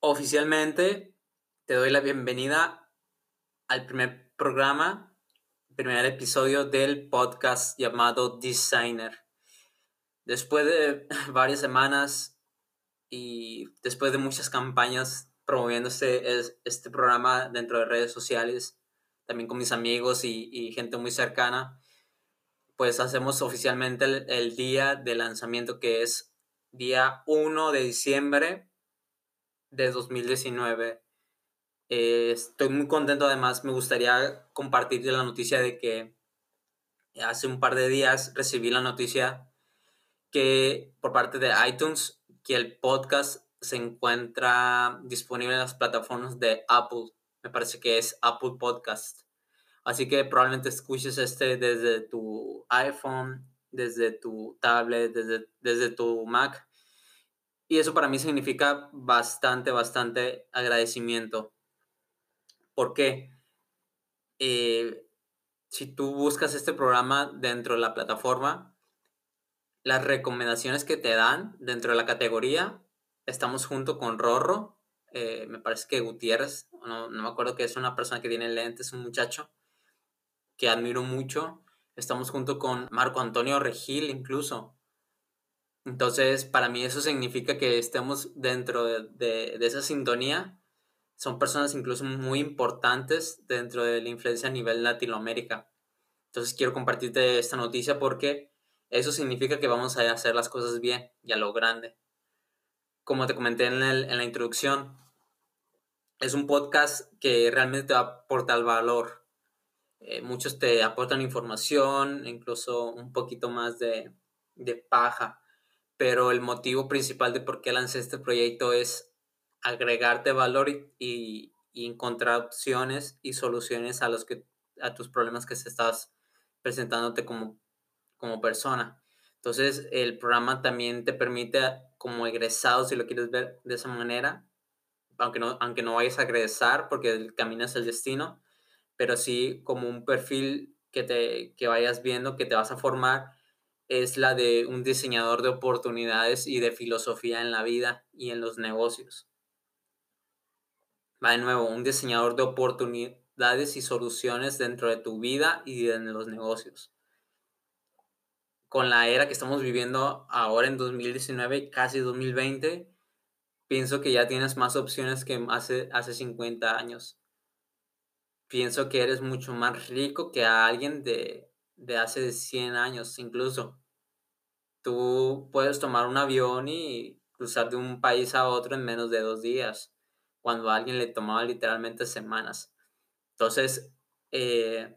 Oficialmente te doy la bienvenida al primer programa, primer episodio del podcast llamado Designer. Después de varias semanas y después de muchas campañas promoviendo este, este programa dentro de redes sociales, también con mis amigos y, gente muy cercana, pues hacemos oficialmente el, el día de lanzamiento que es día 1 de diciembre de 2019. Eh, estoy muy contento, además me gustaría compartir la noticia de que hace un par de días recibí la noticia que por parte de iTunes que el podcast se encuentra disponible en las plataformas de Apple. Me parece que es Apple Podcast. Así que probablemente escuches este desde tu iPhone, desde tu tablet, desde, desde tu Mac y eso para mí significa bastante, bastante agradecimiento. ¿Por qué? Eh, si tú buscas este programa dentro de la plataforma, las recomendaciones que te dan dentro de la categoría, estamos junto con Rorro, eh, me parece que Gutiérrez, no, no me acuerdo que es una persona que tiene lentes, un muchacho que admiro mucho. Estamos junto con Marco Antonio Regil incluso, entonces, para mí eso significa que estemos dentro de, esa sintonía. Son personas incluso muy importantes dentro de la influencia a nivel Latinoamérica. Entonces, quiero compartirte esta noticia porque eso significa que vamos a hacer las cosas bien y a lo grande. Como te comenté en, la introducción, es un podcast que realmente te va a valor. Eh, muchos te aportan información, incluso un poquito más de, de paja pero el motivo principal de por qué lancé este proyecto es agregarte valor y, encontrar opciones y soluciones a los que a tus problemas que se estás presentándote como, como persona. Entonces, el programa también te permite, como egresado, si lo quieres ver de esa manera, aunque no, aunque no vayas a egresar porque el camino es el destino, pero sí como un perfil que, te, que vayas viendo, que te vas a formar es la de un diseñador de oportunidades y de filosofía en la vida y en los negocios. Va de nuevo, un diseñador de oportunidades y soluciones dentro de tu vida y en los negocios. Con la era que estamos viviendo ahora en 2019, casi 2020, pienso que ya tienes más opciones que hace, hace 50 años. Pienso que eres mucho más rico que alguien de de hace 100 años incluso. Tú puedes tomar un avión y cruzar de un país a otro en menos de dos días, cuando a alguien le tomaba literalmente semanas. Entonces, eh,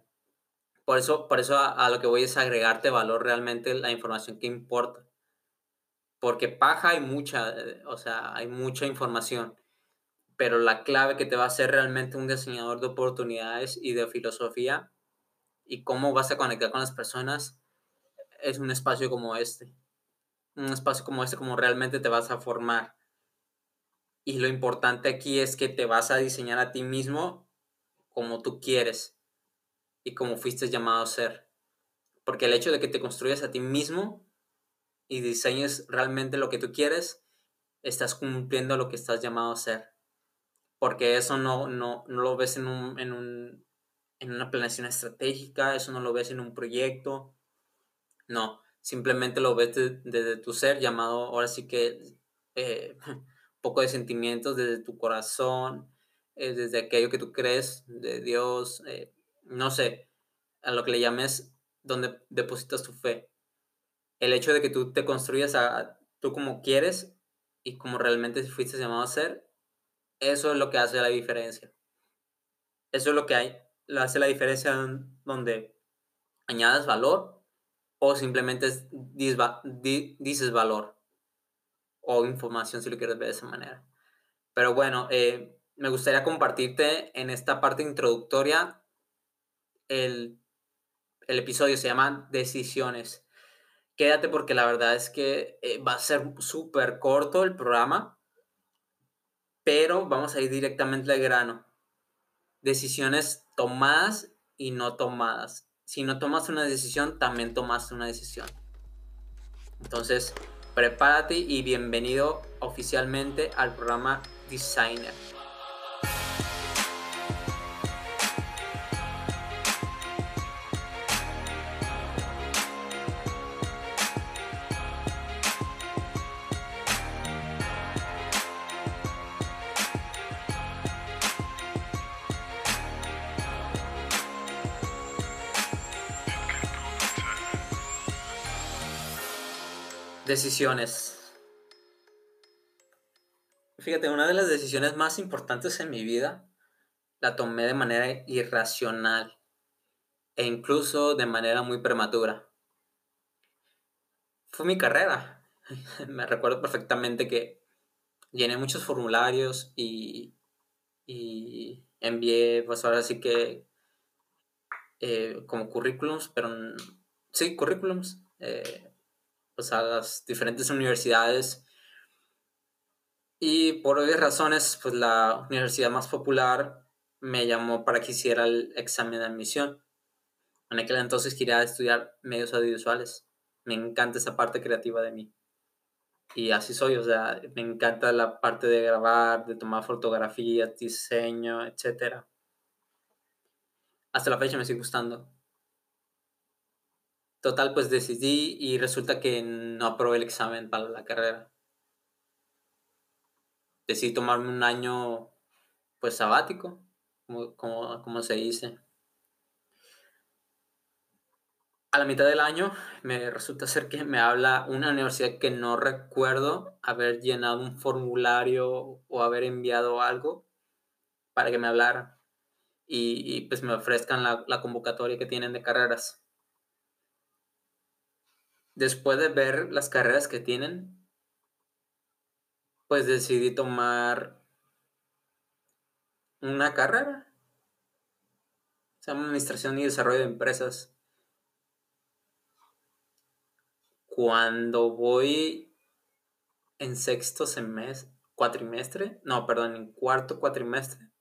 por eso, por eso a, lo que voy es agregarte valor realmente la información que importa. Porque paja hay mucha, eh, o sea, hay mucha información, pero la clave que te va a hacer realmente un diseñador de oportunidades y de filosofía y cómo vas a conectar con las personas es un espacio como este. Un espacio como este como realmente te vas a formar. Y lo importante aquí es que te vas a diseñar a ti mismo como tú quieres y como fuiste llamado a ser. Porque el hecho de que te construyas a ti mismo y diseñes realmente lo que tú quieres, estás cumpliendo lo que estás llamado a ser. Porque eso no, no, no lo ves en un, en un en una planeación estratégica, eso no lo ves en un proyecto, no, simplemente lo ves desde tu ser llamado, ahora sí que eh, un poco de sentimientos desde tu corazón, eh, desde aquello que tú crees de Dios, eh, no sé, a lo que le llames donde depositas tu fe. El hecho de que tú te construyas a tú como quieres y como realmente fuiste llamado a ser, eso es lo que hace la diferencia. Eso es lo que hay hace la diferencia donde añades valor o simplemente dices valor o información si lo quieres ver de esa manera. Pero bueno, eh, me gustaría compartirte en esta parte introductoria el, el episodio, se llama Decisiones. Quédate porque la verdad es que eh, va a ser súper corto el programa, pero vamos a ir directamente al grano decisiones tomadas y no tomadas. Si no tomas una decisión, también tomaste una decisión. Entonces, prepárate y bienvenido oficialmente al programa designer. Decisiones. Fíjate, una de las decisiones más importantes en mi vida la tomé de manera irracional e incluso de manera muy prematura. Fue mi carrera. Me recuerdo perfectamente que llené muchos formularios y, y envié, pues ahora sí que eh, como currículums, pero sí, currículums. Eh, pues, a las diferentes universidades. Y por obvias razones, pues la universidad más popular me llamó para que hiciera el examen de admisión. En aquel entonces quería estudiar medios audiovisuales. Me encanta esa parte creativa de mí. Y así soy, o sea, me encanta la parte de grabar, de tomar fotografías, diseño, etc. Hasta la fecha me sigue gustando. Total, pues decidí y resulta que no aprobé el examen para la carrera. Decidí tomarme un año, pues sabático, como, se dice. A la mitad del año me resulta ser que me habla una universidad que no recuerdo haber llenado un formulario o haber enviado algo para que me hablara y, pues me ofrezcan la, la convocatoria que tienen de carreras después de ver las carreras que tienen, pues decidí tomar una carrera. Se llama Administración y Desarrollo de Empresas. Cuando voy en sexto semestre, cuatrimestre, no, perdón, en cuarto cuatrimestre,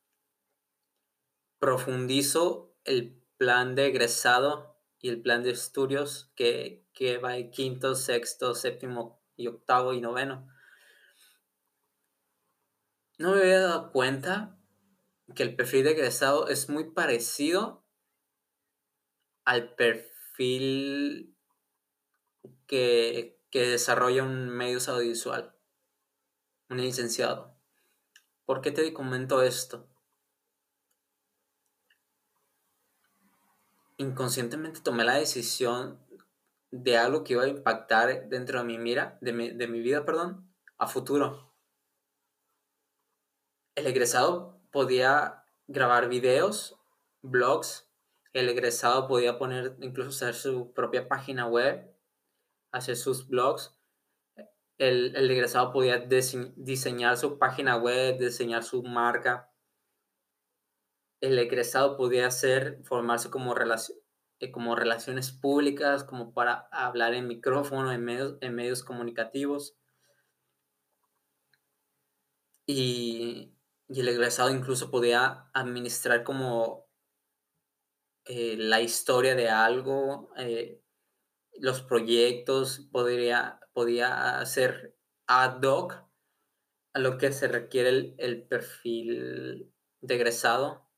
profundizo el plan de egresado y el plan de estudios que, que va en quinto, sexto, séptimo y octavo y noveno. No me había dado cuenta que el perfil de egresado es muy parecido al perfil que, que desarrolla un medio audiovisual, un licenciado. ¿Por qué te comento esto? Inconscientemente tomé la decisión de algo que iba a impactar dentro de mi mira, de mi, de mi vida, perdón, a futuro. El egresado podía grabar videos, blogs, el egresado podía poner, incluso hacer su propia página web, hacer sus blogs. El, el egresado podía diseñar su página web, diseñar su marca. El egresado podía hacer, formarse como relación, eh, como relaciones públicas, como para hablar en micrófono, en medios, en medios comunicativos. Y, el egresado incluso podía administrar como eh, la historia de algo, eh, los proyectos, podría, podía hacer ad hoc a lo que se requiere el, el perfil de egresado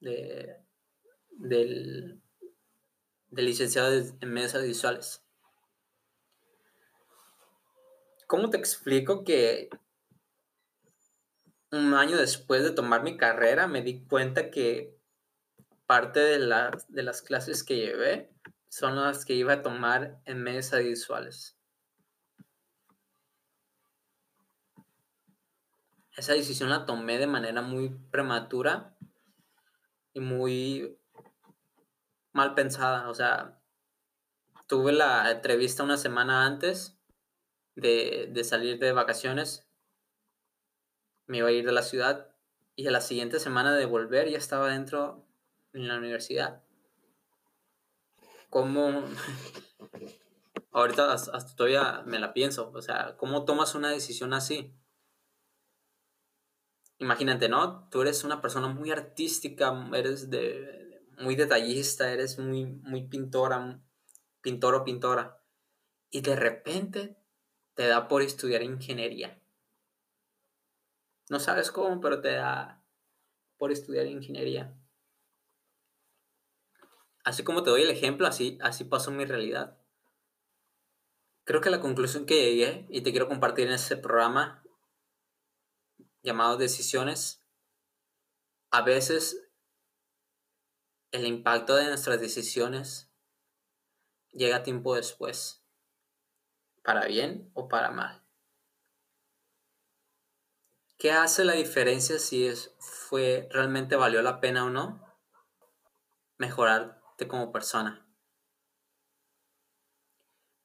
de, del, de licenciado en medios audiovisuales. ¿Cómo te explico que un año después de tomar mi carrera me di cuenta que parte de, de las clases que llevé son las que iba a tomar en medios audiovisuales? Esa decisión la tomé de manera muy prematura y muy mal pensada. O sea, tuve la entrevista una semana antes de, salir de vacaciones. Me iba a ir de la ciudad y a la siguiente semana de volver ya estaba dentro en la universidad. ¿Cómo? Ahorita hasta todavía me la pienso. O sea, ¿cómo tomas una decisión así? Imagínate, ¿no? Tú eres una persona muy artística, eres de, muy detallista, eres muy, muy pintora, pintor o pintora, y de repente te da por estudiar ingeniería. No sabes cómo, pero te da por estudiar ingeniería. Así como te doy el ejemplo, así, así pasó mi realidad. Creo que la conclusión que llegué y te quiero compartir en este programa llamado Decisiones, a veces el impacto de nuestras decisiones llega tiempo después, para bien o para mal. ¿Qué hace la diferencia si es, fue realmente valió la pena o no? Mejorarte como persona.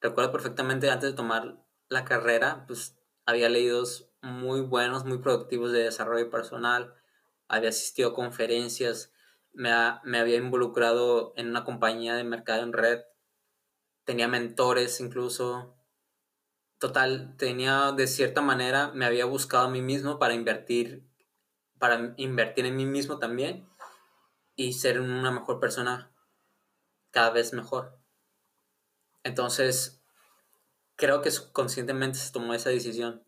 Recuerdo perfectamente antes de tomar la carrera, pues había leído muy buenos, muy productivos de desarrollo personal, había asistido a conferencias, me, me había involucrado en una compañía de mercado en red, tenía mentores incluso. Total, tenía de cierta manera, me había buscado a mí mismo para invertir, para invertir en mí mismo también y ser una mejor persona cada vez mejor. Entonces, creo que conscientemente se tomó esa decisión.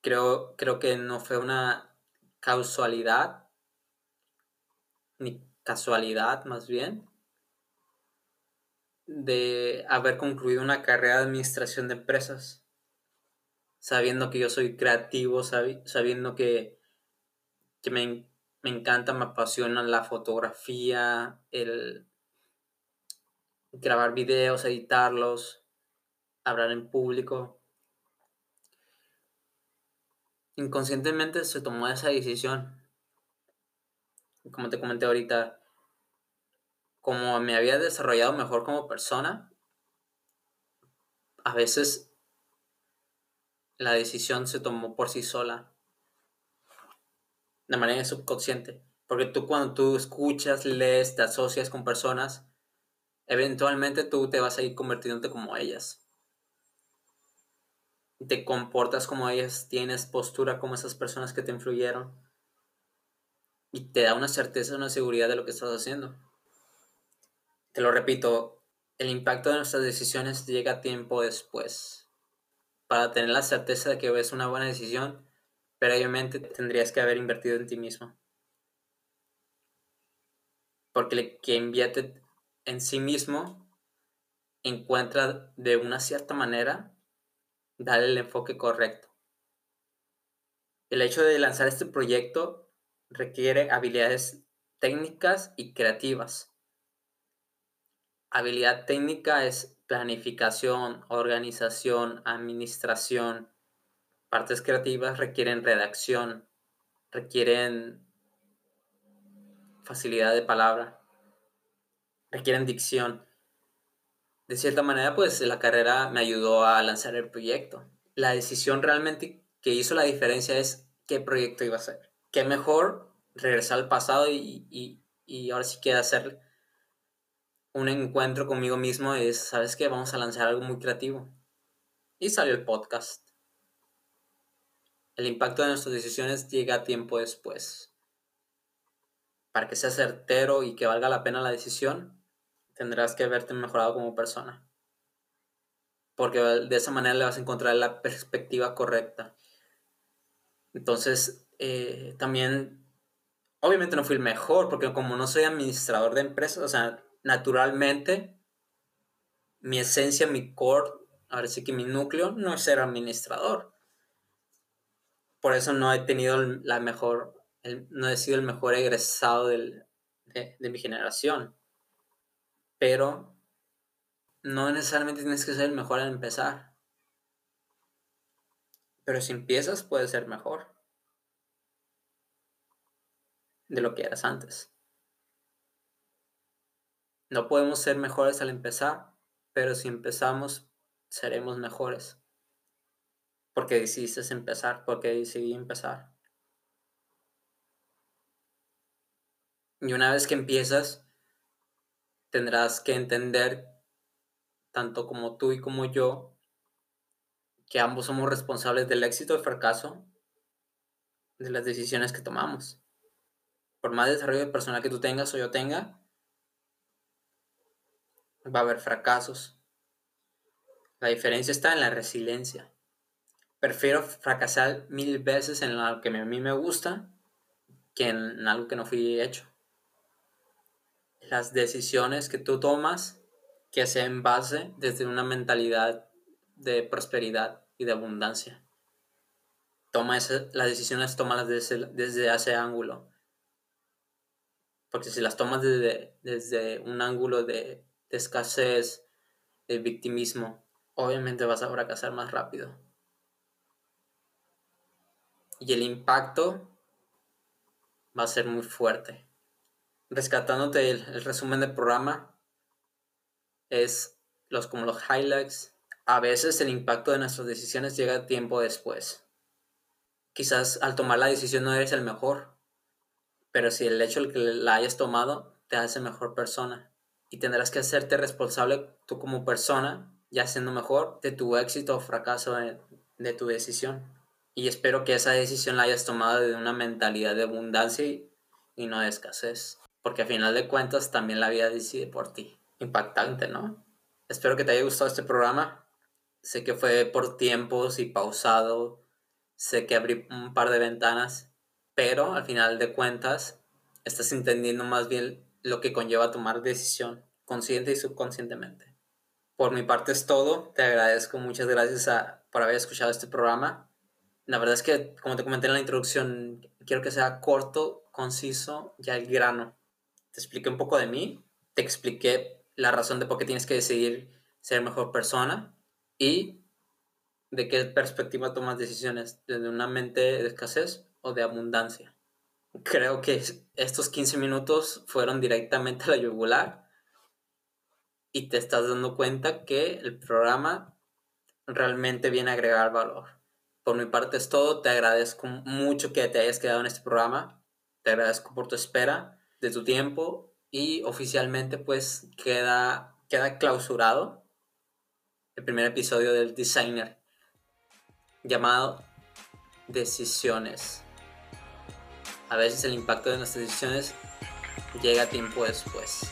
Creo, creo que no fue una casualidad, ni casualidad más bien, de haber concluido una carrera de administración de empresas, sabiendo que yo soy creativo, sabiendo que, que me, me encanta, me apasiona la fotografía, el grabar videos, editarlos, hablar en público. Inconscientemente se tomó esa decisión. Como te comenté ahorita, como me había desarrollado mejor como persona, a veces la decisión se tomó por sí sola, de manera subconsciente. Porque tú cuando tú escuchas, lees, te asocias con personas, eventualmente tú te vas a ir convirtiéndote como ellas. Te comportas como ellas, tienes postura como esas personas que te influyeron. Y te da una certeza, una seguridad de lo que estás haciendo. Te lo repito, el impacto de nuestras decisiones llega tiempo después. Para tener la certeza de que es una buena decisión, previamente tendrías que haber invertido en ti mismo. Porque el que invierte en sí mismo encuentra de una cierta manera darle el enfoque correcto. El hecho de lanzar este proyecto requiere habilidades técnicas y creativas. Habilidad técnica es planificación, organización, administración. Partes creativas requieren redacción, requieren facilidad de palabra requieren dicción. De cierta manera, pues la carrera me ayudó a lanzar el proyecto. La decisión realmente que hizo la diferencia es qué proyecto iba a ser. Qué mejor regresar al pasado y, ahora sí que hacer un encuentro conmigo mismo es, ¿sabes qué? Vamos a lanzar algo muy creativo. Y salió el podcast. El impacto de nuestras decisiones llega tiempo después. Para que sea certero y que valga la pena la decisión, tendrás que haberte mejorado como persona. Porque de esa manera le vas a encontrar la perspectiva correcta. Entonces, eh, también, obviamente no fui el mejor, porque como no soy administrador de empresas, o sea, naturalmente, mi esencia, mi core, ahora sí que mi núcleo, no es ser administrador. Por eso no he tenido la mejor, no he sido el mejor egresado de mi generación pero no necesariamente tienes que ser el mejor al empezar. Pero si empiezas, puedes ser mejor de lo que eras antes. No podemos ser mejores al empezar, pero si empezamos, seremos mejores. Porque decidiste empezar, porque decidí empezar. Y una vez que empiezas, tendrás que entender, tanto como tú y como yo, que ambos somos responsables del éxito o fracaso de las decisiones que tomamos. Por más desarrollo personal que tú tengas o yo tenga, va a haber fracasos. La diferencia está en la resiliencia. prefiero fracasar mil veces en algo que a mí me gusta que en algo que no fui hecho. Las decisiones que tú tomas que se en base desde una mentalidad de prosperidad y de abundancia. Toma las decisiones, tómalas desde, desde ese ángulo. Porque si las tomas desde, desde un ángulo de escasez, de victimismo, obviamente vas a fracasar más rápido. Y el impacto va a ser muy fuerte. Rescatándote el, resumen del programa, es los, como los highlights. A veces el impacto de nuestras decisiones llega tiempo después. Quizás al tomar la decisión no eres el mejor, pero si el hecho de que la hayas tomado te hace mejor persona y tendrás que hacerte responsable tú como persona, ya siendo mejor, de tu éxito o fracaso de tu decisión. Y espero que esa decisión la hayas tomado de una mentalidad de abundancia y, no de escasez. Porque a final de cuentas también la vida decide por ti. Impactante, ¿no? Espero que te haya gustado este programa. Sé que fue por tiempos y pausado. Sé que abrí un par de ventanas. Pero al final de cuentas estás entendiendo más bien lo que conlleva tomar decisión, consciente y subconscientemente. Por mi parte es todo. Te agradezco. Muchas gracias por haber escuchado este programa la verdad es que, como te comenté en la introducción, quiero que sea corto, conciso y al grano. Te expliqué un poco de mí, te expliqué la razón de por qué tienes que decidir ser mejor persona y de qué perspectiva tomas decisiones, desde una mente de escasez o de abundancia. Creo que estos 15 minutos fueron directamente a la yugular y te estás dando cuenta que el programa realmente viene a agregar valor. Por mi parte es todo. Te agradezco mucho que te hayas quedado en este programa. Te agradezco por tu espera, de tu tiempo y oficialmente pues queda, queda clausurado el primer episodio del Designer llamado Decisiones. A veces el impacto de nuestras decisiones llega tiempo después.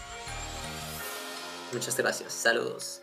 Muchas gracias. Saludos.